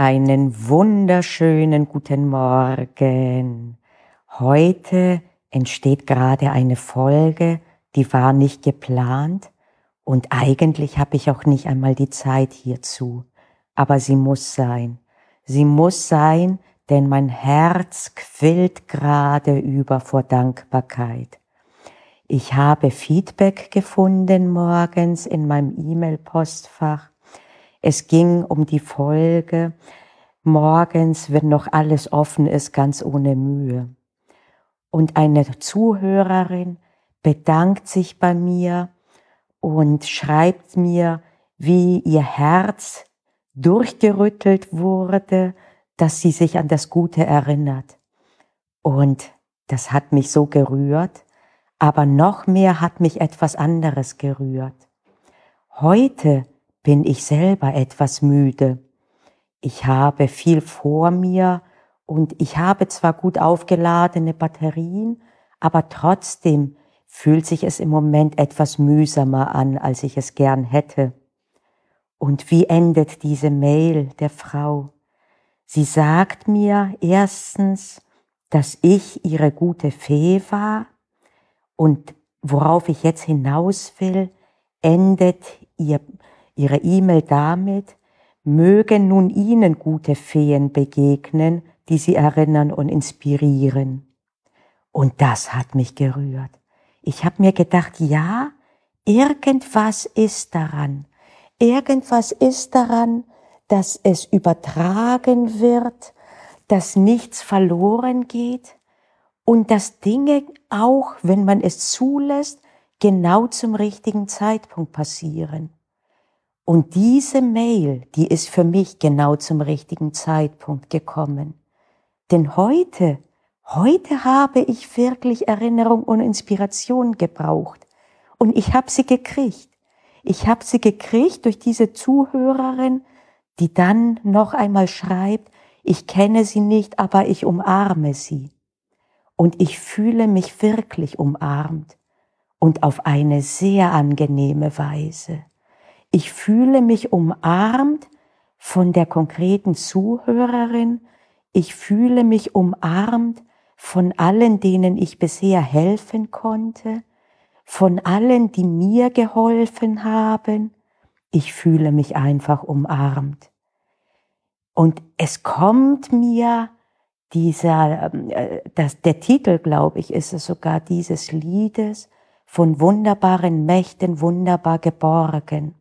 Einen wunderschönen guten Morgen. Heute entsteht gerade eine Folge, die war nicht geplant und eigentlich habe ich auch nicht einmal die Zeit hierzu. Aber sie muss sein. Sie muss sein, denn mein Herz quillt gerade über vor Dankbarkeit. Ich habe Feedback gefunden morgens in meinem E-Mail-Postfach es ging um die Folge, morgens, wenn noch alles offen ist, ganz ohne Mühe. Und eine Zuhörerin bedankt sich bei mir und schreibt mir, wie ihr Herz durchgerüttelt wurde, dass sie sich an das Gute erinnert. Und das hat mich so gerührt, aber noch mehr hat mich etwas anderes gerührt. Heute bin ich selber etwas müde. Ich habe viel vor mir und ich habe zwar gut aufgeladene Batterien, aber trotzdem fühlt sich es im Moment etwas mühsamer an, als ich es gern hätte. Und wie endet diese Mail der Frau? Sie sagt mir erstens, dass ich ihre gute Fee war und worauf ich jetzt hinaus will, endet ihr ihre E-Mail damit, mögen nun Ihnen gute Feen begegnen, die Sie erinnern und inspirieren. Und das hat mich gerührt. Ich habe mir gedacht, ja, irgendwas ist daran. Irgendwas ist daran, dass es übertragen wird, dass nichts verloren geht und dass Dinge auch, wenn man es zulässt, genau zum richtigen Zeitpunkt passieren. Und diese Mail, die ist für mich genau zum richtigen Zeitpunkt gekommen. Denn heute, heute habe ich wirklich Erinnerung und Inspiration gebraucht. Und ich habe sie gekriegt. Ich habe sie gekriegt durch diese Zuhörerin, die dann noch einmal schreibt, ich kenne sie nicht, aber ich umarme sie. Und ich fühle mich wirklich umarmt und auf eine sehr angenehme Weise. Ich fühle mich umarmt von der konkreten Zuhörerin. Ich fühle mich umarmt von allen, denen ich bisher helfen konnte, von allen, die mir geholfen haben. Ich fühle mich einfach umarmt. Und es kommt mir dieser, äh, das, der Titel, glaube ich, ist es sogar dieses Liedes, von wunderbaren Mächten wunderbar geborgen.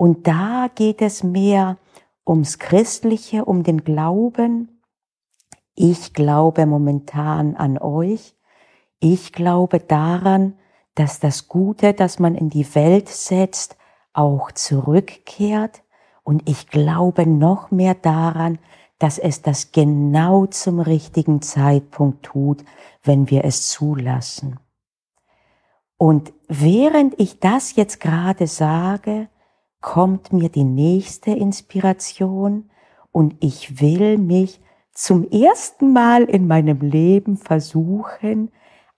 Und da geht es mehr ums Christliche, um den Glauben. Ich glaube momentan an euch. Ich glaube daran, dass das Gute, das man in die Welt setzt, auch zurückkehrt. Und ich glaube noch mehr daran, dass es das genau zum richtigen Zeitpunkt tut, wenn wir es zulassen. Und während ich das jetzt gerade sage, kommt mir die nächste Inspiration und ich will mich zum ersten Mal in meinem Leben versuchen,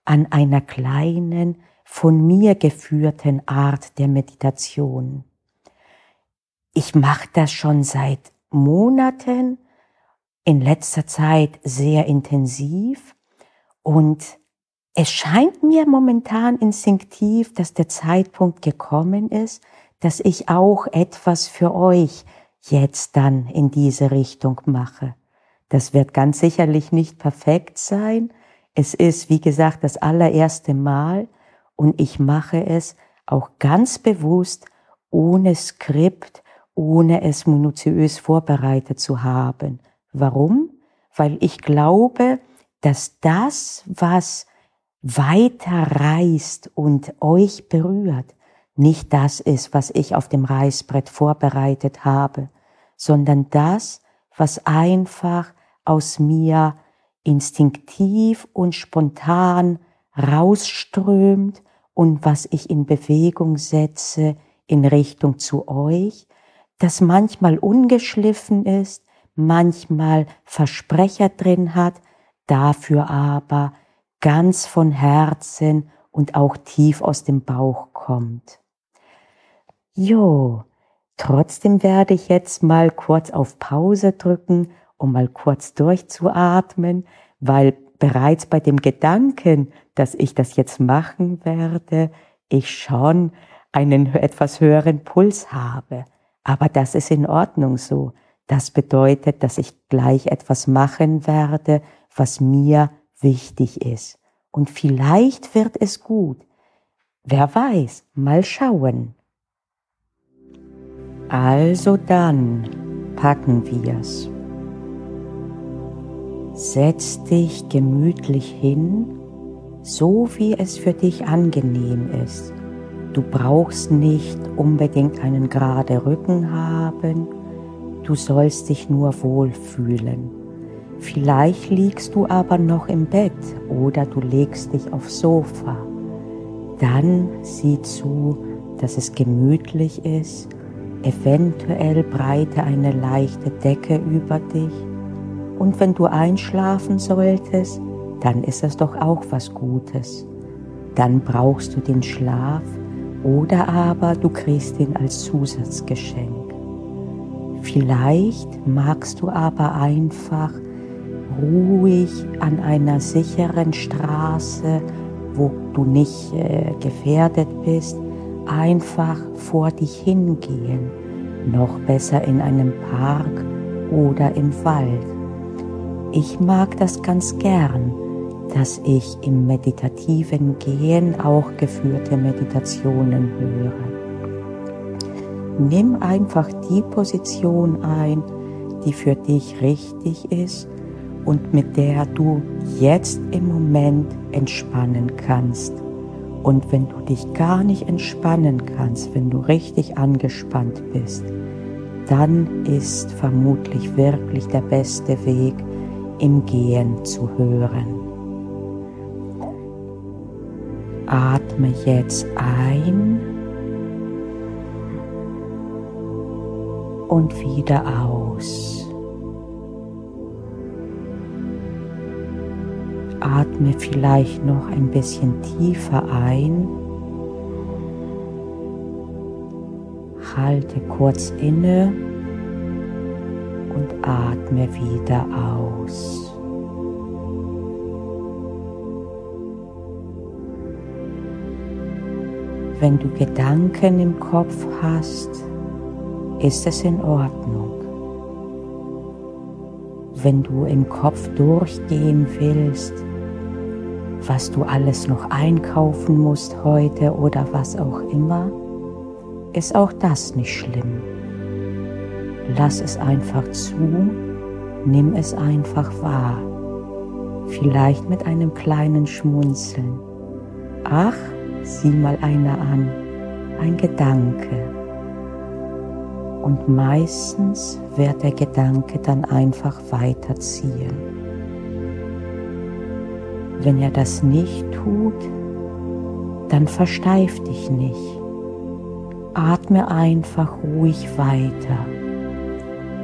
an einer kleinen, von mir geführten Art der Meditation. Ich mache das schon seit Monaten, in letzter Zeit sehr intensiv und es scheint mir momentan instinktiv, dass der Zeitpunkt gekommen ist, dass ich auch etwas für euch jetzt dann in diese Richtung mache. Das wird ganz sicherlich nicht perfekt sein. Es ist, wie gesagt, das allererste Mal und ich mache es auch ganz bewusst ohne Skript, ohne es minutiös vorbereitet zu haben. Warum? Weil ich glaube, dass das, was weiter reist und euch berührt, nicht das ist, was ich auf dem Reißbrett vorbereitet habe, sondern das, was einfach aus mir instinktiv und spontan rausströmt und was ich in Bewegung setze in Richtung zu euch, das manchmal ungeschliffen ist, manchmal Versprecher drin hat, dafür aber ganz von Herzen und auch tief aus dem Bauch kommt. Jo, Trotzdem werde ich jetzt mal kurz auf Pause drücken, um mal kurz durchzuatmen, weil bereits bei dem Gedanken, dass ich das jetzt machen werde, ich schon einen etwas höheren Puls habe. Aber das ist in Ordnung so. Das bedeutet, dass ich gleich etwas machen werde, was mir wichtig ist. Und vielleicht wird es gut. Wer weiß, mal schauen. Also dann packen wir's. Setz dich gemütlich hin, so wie es für dich angenehm ist. Du brauchst nicht unbedingt einen gerade Rücken haben, du sollst dich nur wohlfühlen. Vielleicht liegst du aber noch im Bett oder du legst dich aufs Sofa. Dann sieh zu, dass es gemütlich ist, eventuell breite eine leichte Decke über dich und wenn du einschlafen solltest, dann ist das doch auch was Gutes. Dann brauchst du den Schlaf oder aber du kriegst ihn als Zusatzgeschenk. Vielleicht magst du aber einfach ruhig an einer sicheren Straße, wo du nicht äh, gefährdet bist, einfach vor dich hingehen, noch besser in einem Park oder im Wald. Ich mag das ganz gern, dass ich im meditativen Gehen auch geführte Meditationen höre. Nimm einfach die Position ein, die für dich richtig ist und mit der du jetzt im Moment entspannen kannst. Und wenn du dich gar nicht entspannen kannst, wenn du richtig angespannt bist, dann ist vermutlich wirklich der beste Weg, im Gehen zu hören. Atme jetzt ein und wieder aus. Atme vielleicht noch ein bisschen tiefer ein. Halte kurz inne und atme wieder aus. Wenn du Gedanken im Kopf hast, ist es in Ordnung. Wenn du im Kopf durchgehen willst, was du alles noch einkaufen musst heute oder was auch immer, ist auch das nicht schlimm. Lass es einfach zu, nimm es einfach wahr, vielleicht mit einem kleinen Schmunzeln. Ach, sieh mal einer an, ein Gedanke. Und meistens wird der Gedanke dann einfach weiterziehen. Wenn er das nicht tut, dann versteif dich nicht. Atme einfach ruhig weiter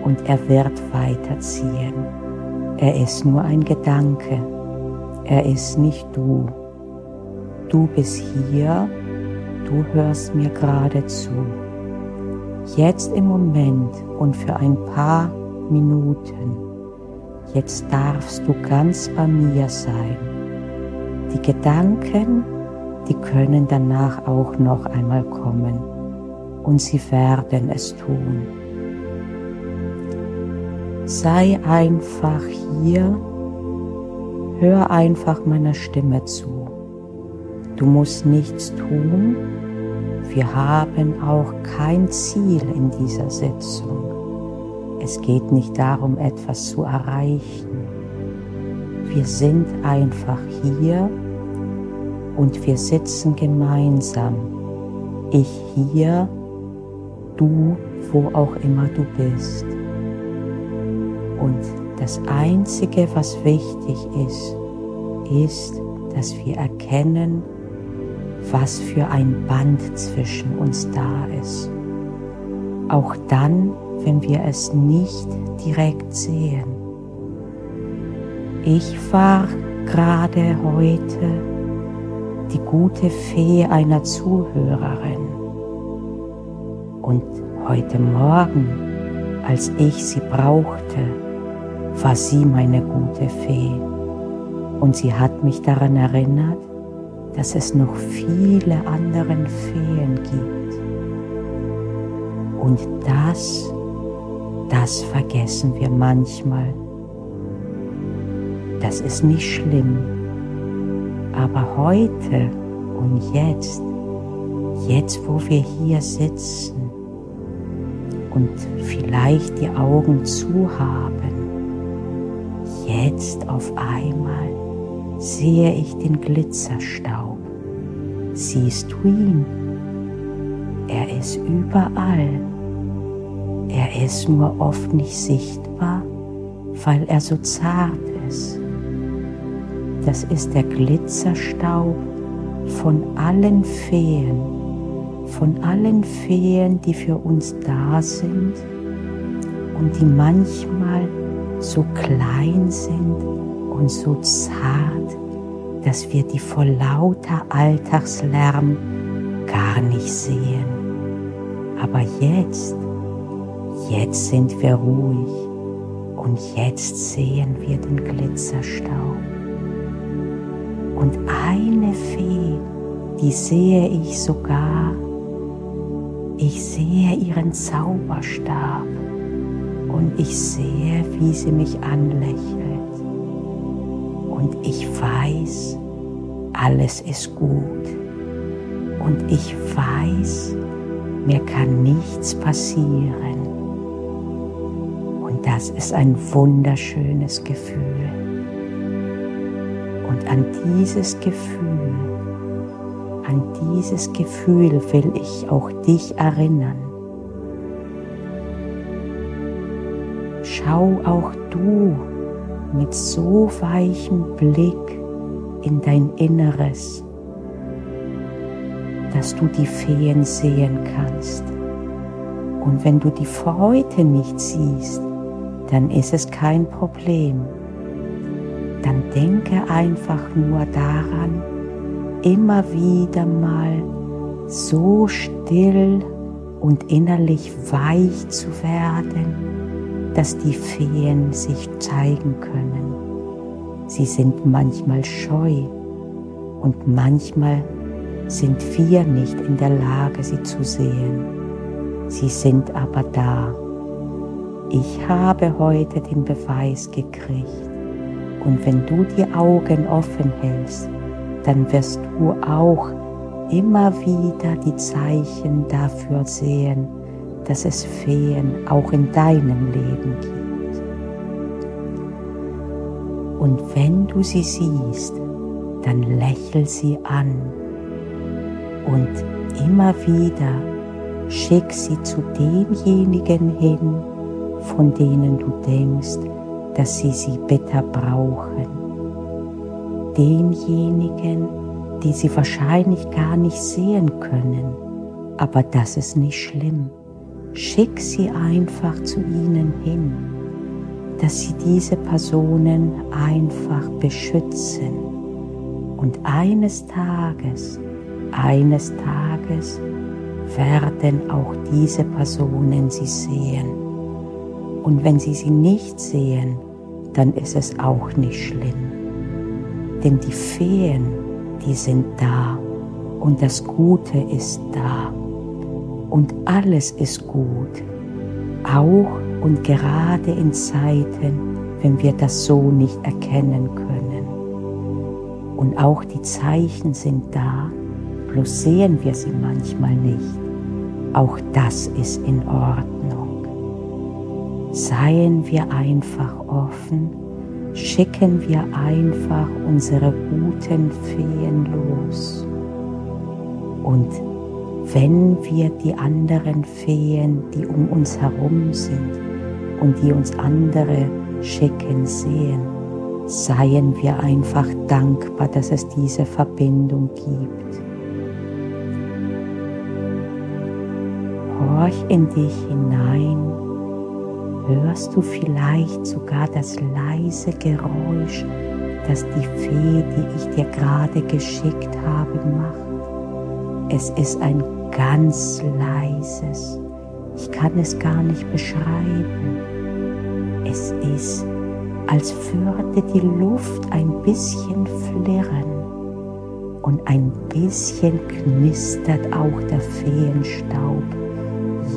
und er wird weiterziehen. Er ist nur ein Gedanke. Er ist nicht du. Du bist hier, du hörst mir gerade zu. Jetzt im Moment und für ein paar Minuten. Jetzt darfst du ganz bei mir sein. Die Gedanken, die können danach auch noch einmal kommen und sie werden es tun. Sei einfach hier, hör einfach meiner Stimme zu. Du musst nichts tun. Wir haben auch kein Ziel in dieser Sitzung. Es geht nicht darum, etwas zu erreichen. Wir sind einfach hier und wir sitzen gemeinsam. Ich hier, du, wo auch immer du bist. Und das Einzige, was wichtig ist, ist, dass wir erkennen, was für ein Band zwischen uns da ist. Auch dann, wenn wir es nicht direkt sehen. Ich war gerade heute die gute Fee einer Zuhörerin. Und Heute Morgen, als ich sie brauchte, war sie meine gute Fee und sie hat mich daran erinnert, dass es noch viele andere Feen gibt. Und das, das vergessen wir manchmal. Das ist nicht schlimm. Aber heute und jetzt, jetzt wo wir hier sitzen und vielleicht die Augen zu haben, jetzt auf einmal sehe ich den Glitzerstaub. Siehst du ihn? Er ist überall. Er ist nur oft nicht sichtbar, weil er so zart ist. Das ist der Glitzerstaub von allen Feen, von allen Feen, die für uns da sind und die manchmal so klein sind und so zart, dass wir die vor lauter Alltagslärm gar nicht sehen. Aber jetzt, jetzt sind wir ruhig und jetzt sehen wir den Glitzerstaub. Und eine Fee, die sehe ich sogar, ich sehe ihren Zauberstab und ich sehe, wie sie mich anlächelt und ich weiß, alles ist gut. Und ich weiß, mir kann nichts passieren. Und das ist ein wunderschönes Gefühl. Und an dieses Gefühl, an dieses Gefühl will ich auch dich erinnern. Schau auch du mit so weichem Blick in dein Inneres, dass du die Feen sehen kannst. Und wenn du die heute nicht siehst, dann ist es kein Problem. Dann denke einfach nur daran, immer wieder mal so still und innerlich weich zu werden, dass die Feen sich zeigen können. Sie sind manchmal scheu und manchmal sind wir nicht in der Lage, sie zu sehen. Sie sind aber da. Ich habe heute den Beweis gekriegt. Und wenn du die Augen offen hältst, dann wirst du auch immer wieder die Zeichen dafür sehen, dass es Feen auch in deinem Leben gibt. Und wenn du sie siehst, dann lächel sie an und immer wieder schick sie zu denjenigen hin, von denen du denkst, dass sie sie bitter brauchen. Denjenigen, die sie wahrscheinlich gar nicht sehen können, aber das ist nicht schlimm. Schick sie einfach zu ihnen hin, dass sie diese Personen einfach beschützen. Und eines Tages, eines Tages werden auch diese Personen sie sehen. Und wenn sie sie nicht sehen, dann ist es auch nicht schlimm. Denn die Feen, die sind da und das Gute ist da und alles ist gut, auch und gerade in Zeiten, wenn wir das so nicht erkennen können. Und auch die Zeichen sind da, bloß sehen wir sie manchmal nicht. Auch das ist in Ordnung. Seien wir einfach offen, schicken wir einfach unsere guten Feen los. Und wenn wir die anderen Feen, die um uns herum sind und die uns andere schicken, sehen, seien wir einfach dankbar, dass es diese Verbindung gibt. Horch in dich hinein, hörst du vielleicht sogar das leise Geräusch, das die Fee, die ich dir gerade geschickt habe, macht. Es ist ein ganz leises, Ich kann es gar nicht beschreiben. Es ist, als würde die Luft ein bisschen flirren und ein bisschen knistert auch der Feenstaub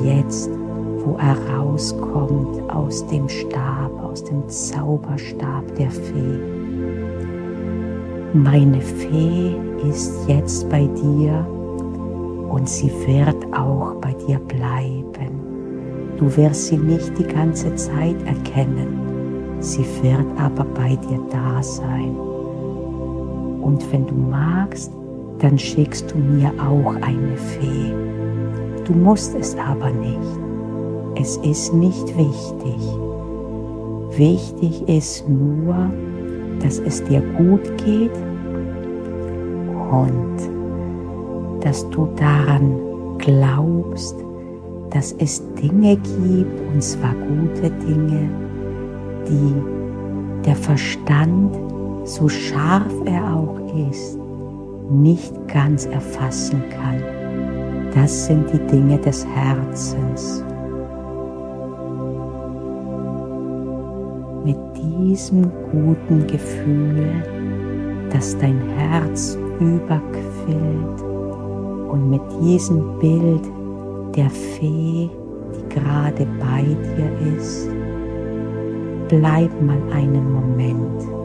jetzt, wo er rauskommt aus dem Stab, aus dem Zauberstab der Fee. Meine Fee ist jetzt bei dir und sie wird auch bei dir bleiben. Du wirst sie nicht die ganze Zeit erkennen, sie wird aber bei dir da sein. Und wenn du magst, dann schickst du mir auch eine Fee. Du musst es aber nicht. Es ist nicht wichtig. Wichtig ist nur, dass es dir gut geht und dass du daran glaubst, dass es Dinge gibt, und zwar gute Dinge, die der Verstand, so scharf er auch ist, nicht ganz erfassen kann. Das sind die Dinge des Herzens. Mit diesem guten Gefühl, das dein Herz überquillt und mit diesem Bild der Fee, die gerade bei dir ist, bleib mal einen Moment.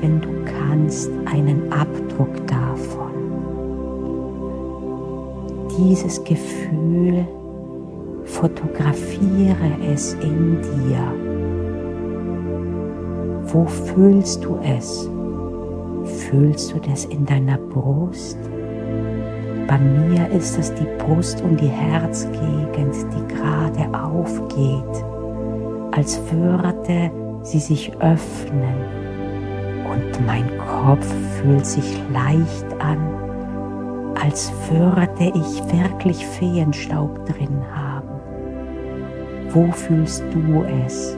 Wenn du kannst, einen Abdruck davon. Dieses Gefühl, fotografiere es in dir. Wo fühlst du es? Fühlst du das in deiner Brust? Bei mir ist es die Brust und die Herzgegend, die gerade aufgeht als würde sie sich öffnen und mein Kopf fühlt sich leicht an, als würde ich wirklich Feenstaub drin haben. Wo fühlst du es?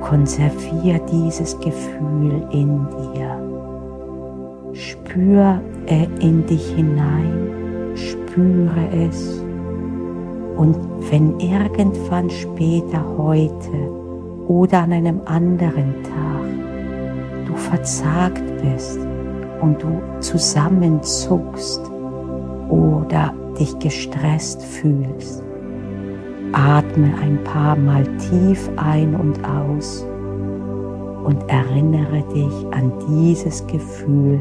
Konservier dieses Gefühl in dir. Spür in dich hinein, spüre es und wenn irgendwann später heute oder an einem anderen Tag du verzagt bist und du zusammenzuckst oder dich gestresst fühlst, atme ein paar Mal tief ein und aus und erinnere dich an dieses Gefühl,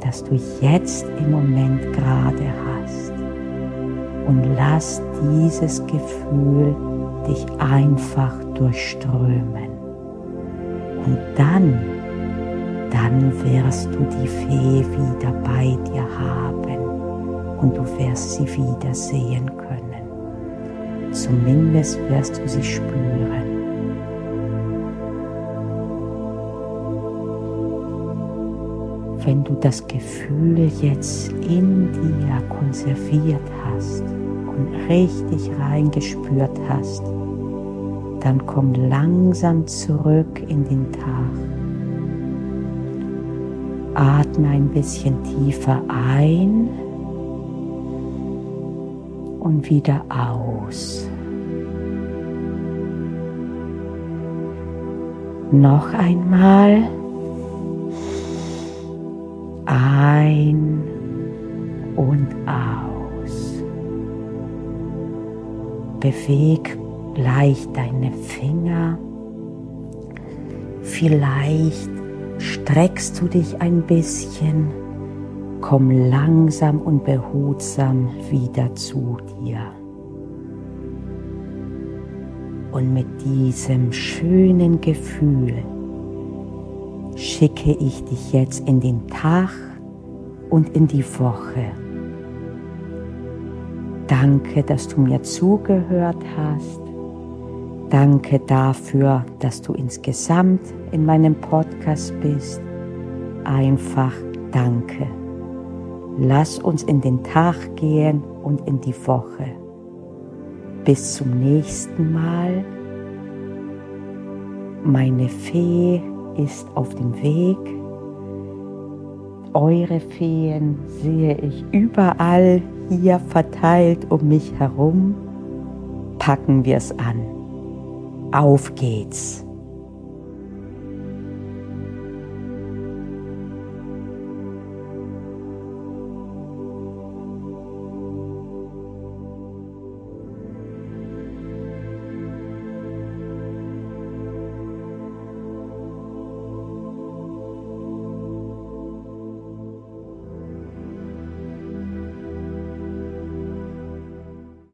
das du jetzt im Moment gerade hast und lass dieses Gefühl dich einfach durchströmen. Und dann, dann wirst du die Fee wieder bei dir haben und du wirst sie wieder sehen können. Zumindest wirst du sie spüren. wenn du das Gefühl jetzt in dir konserviert hast und richtig reingespürt hast, dann komm langsam zurück in den Tag. Atme ein bisschen tiefer ein und wieder aus. Noch einmal ein und aus. Beweg leicht deine Finger. Vielleicht streckst du dich ein bisschen. Komm langsam und behutsam wieder zu dir. Und mit diesem schönen Gefühl schicke ich dich jetzt in den Tag und in die Woche. Danke, dass du mir zugehört hast. Danke dafür, dass du insgesamt in meinem Podcast bist. Einfach danke. Lass uns in den Tag gehen und in die Woche. Bis zum nächsten Mal. Meine Fee ist auf dem Weg. Eure Feen sehe ich überall hier verteilt um mich herum. Packen wir es an. Auf geht's.